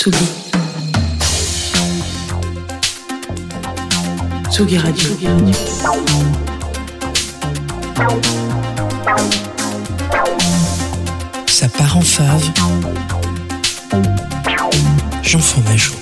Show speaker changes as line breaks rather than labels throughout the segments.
Tsugi. Tsugi Radio.
Ça part en fave. Jean Fromageau.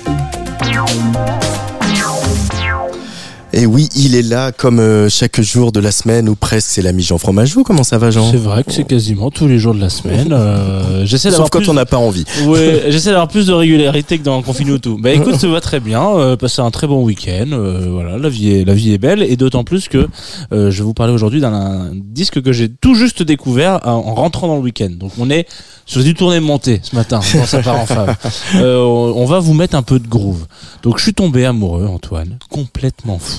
Et oui, il est là comme euh, chaque jour de la semaine ou presque. C'est l'ami Jean Fromageau. Comment ça va, Jean?
C'est vrai que c'est quasiment tous les jours de la semaine. Euh, j'essaie
Sauf quand
plus...
on n'a pas envie.
Ouais, j'essaie d'avoir plus de régularité que dans Confine tout. Bah écoute, ça va très bien. Euh, passer un très bon week-end. Euh, voilà, la vie est la vie est belle et d'autant plus que euh, je vais vous parler aujourd'hui d'un disque que j'ai tout juste découvert en en rentrant dans le week-end. Donc on est sur du tournée montée ce matin sa part en fave. Euh, on va vous mettre un peu de groove. Donc je suis tombé amoureux, Antoine, complètement fou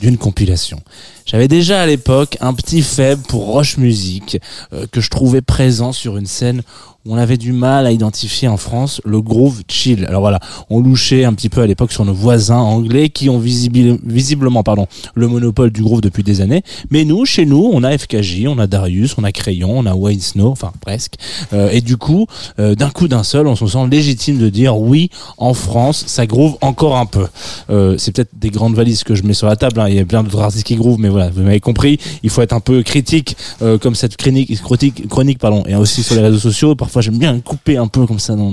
d'une compilation. J'avais déjà à l'époque un petit faible pour Roche Music euh, que je trouvais présent sur une scène où on avait du mal à identifier en France le groove chill. Alors voilà, on louchait un petit peu à l'époque sur nos voisins anglais qui ont visible- visiblement pardon, le monopole du groove depuis des années. Mais nous, chez nous, on a FKJ, on a Darius, on a Crayon, on a Wayne Snow, enfin presque. Euh, et du coup, euh, d'un coup d'un seul, on se sent légitime de dire oui, en France, ça groove encore un peu. Euh, c'est peut-être des grandes valises que je mets sur la table. hein. Il y a plein d'autres artistes qui groove, mais voilà, vous m'avez compris. Il faut être un peu critique, euh, comme cette chronique, chronique, chronique pardon, et aussi sur les réseaux sociaux. Parfois, j'aime bien couper un peu comme ça dans,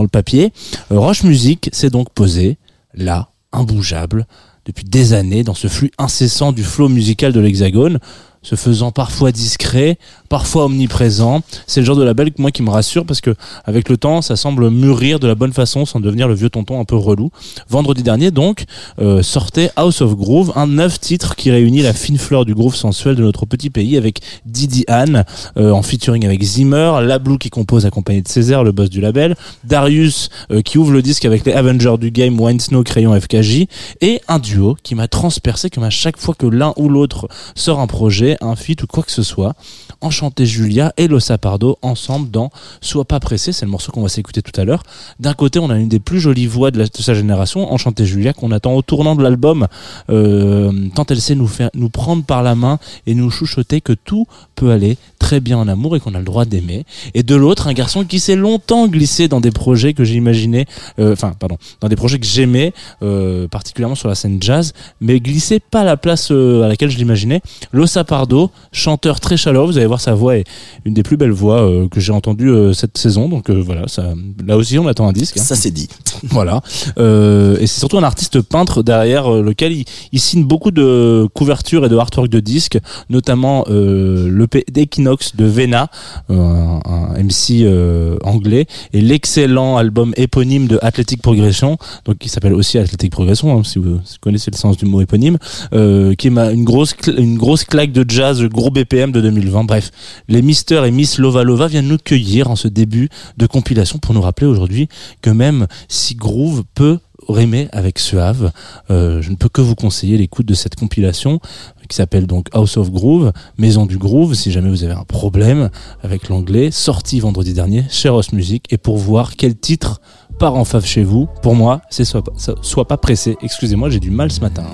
le papier. Euh, Roche Music s'est donc posé là, imbougeable, depuis des années, dans ce flux incessant du flow musical de l'Hexagone se faisant parfois discret, parfois omniprésent. C'est le genre de label moi qui me rassure parce que avec le temps, ça semble mûrir de la bonne façon sans devenir le vieux tonton un peu relou. Vendredi dernier donc euh, sortait House of Groove, un neuf titre qui réunit la fine fleur du groove sensuel de notre petit pays avec Didi Anne euh, en featuring avec Zimmer, Lablou qui compose accompagné de Césaire, le boss du label, Darius euh, qui ouvre le disque avec les Avengers du game, Wine Snow, Crayon, FKJ et un duo qui m'a transpercé comme à chaque fois que l'un ou l'autre sort un projet, un feat ou quoi que ce soit. Enchanté Julia et Losa Pardo ensemble dans Sois pas pressé, c'est le morceau qu'on va s'écouter tout à l'heure. D'un côté, on a une des plus jolies voix de, sa génération, Enchanté Julia, qu'on attend au tournant de l'album, euh, tant elle sait nous faire, nous prendre par la main et nous chuchoter que tout peut aller très bien en amour et qu'on a le droit d'aimer. Et de l'autre, un garçon qui s'est longtemps glissé dans des projets que j'imaginais, euh, enfin, pardon, dans des projets que j'aimais, euh, particulièrement sur la scène jazz, mais glissé pas à la place euh, à laquelle je l'imaginais. Losa Pardo, chanteur très chaleureux, vous allez voir sa voix est une des plus belles voix euh, que j'ai entendues cette saison, donc voilà, ça, là aussi on attend un disque. hein.
Ça, c'est dit.
Voilà. Euh, et c'est surtout un artiste peintre derrière lequel il, il signe beaucoup de couvertures et de artwork de disques, notamment euh, l'EP d'Equinox de Vena, euh, un, un MC euh, anglais, et l'excellent album éponyme de Athletic Progression, donc qui s'appelle aussi Athletic Progression, hein, si vous connaissez le sens du mot éponyme, euh, qui est une grosse une grosse claque de jazz, gros BPM de 2020. Bref, les Mister et Miss Lova Lova viennent nous cueillir en ce début de compilation pour nous rappeler aujourd'hui que même si groove peut rimer avec suave, euh, je ne peux que vous conseiller l'écoute de cette compilation qui s'appelle donc House of Groove, Maison du Groove, si jamais vous avez un problème avec l'anglais, sorti vendredi dernier chez Ross Music, et pour voir quel titre part en fave chez vous, pour moi, c'est soit, pas- soit pas pressé. Excusez-moi, j'ai du mal ce matin.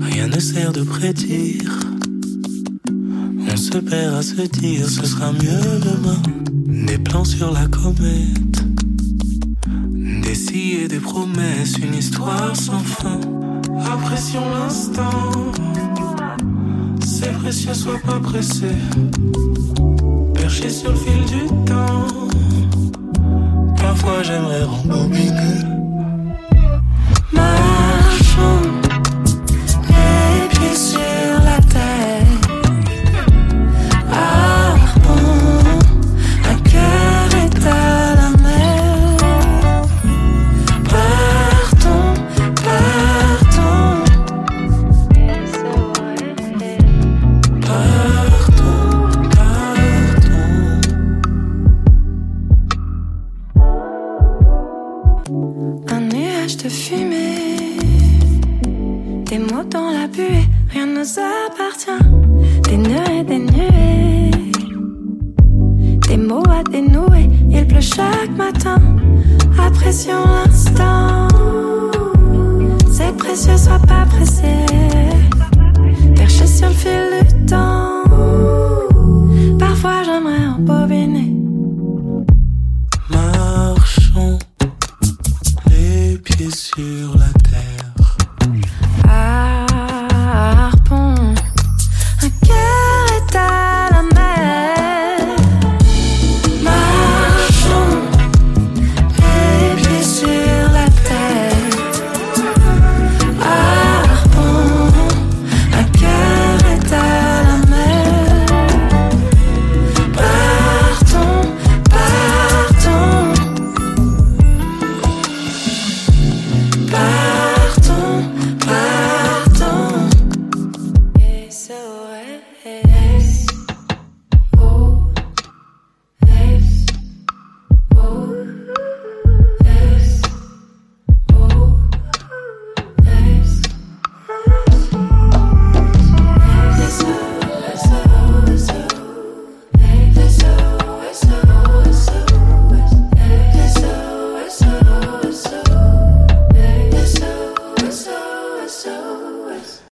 Rien ne sert de. On se perd à se ce sera mieux demain. Des plans sur la comète. Des promesses, une histoire sans fin. Apprécions l'instant. C'est précieux, sois pas pressé. Perché sur le fil du temps. Parfois j'aimerais rembobiner.
Des mots dans la buée, rien ne nous appartient. Des nœuds des nuées. Des mots à dénouer, il pleut chaque matin. Apprécions l'instant. C'est précieux, sois pas pressé. Perché sur le fil du temps. Parfois j'aimerais embobiner.
Marchons, les pieds sur la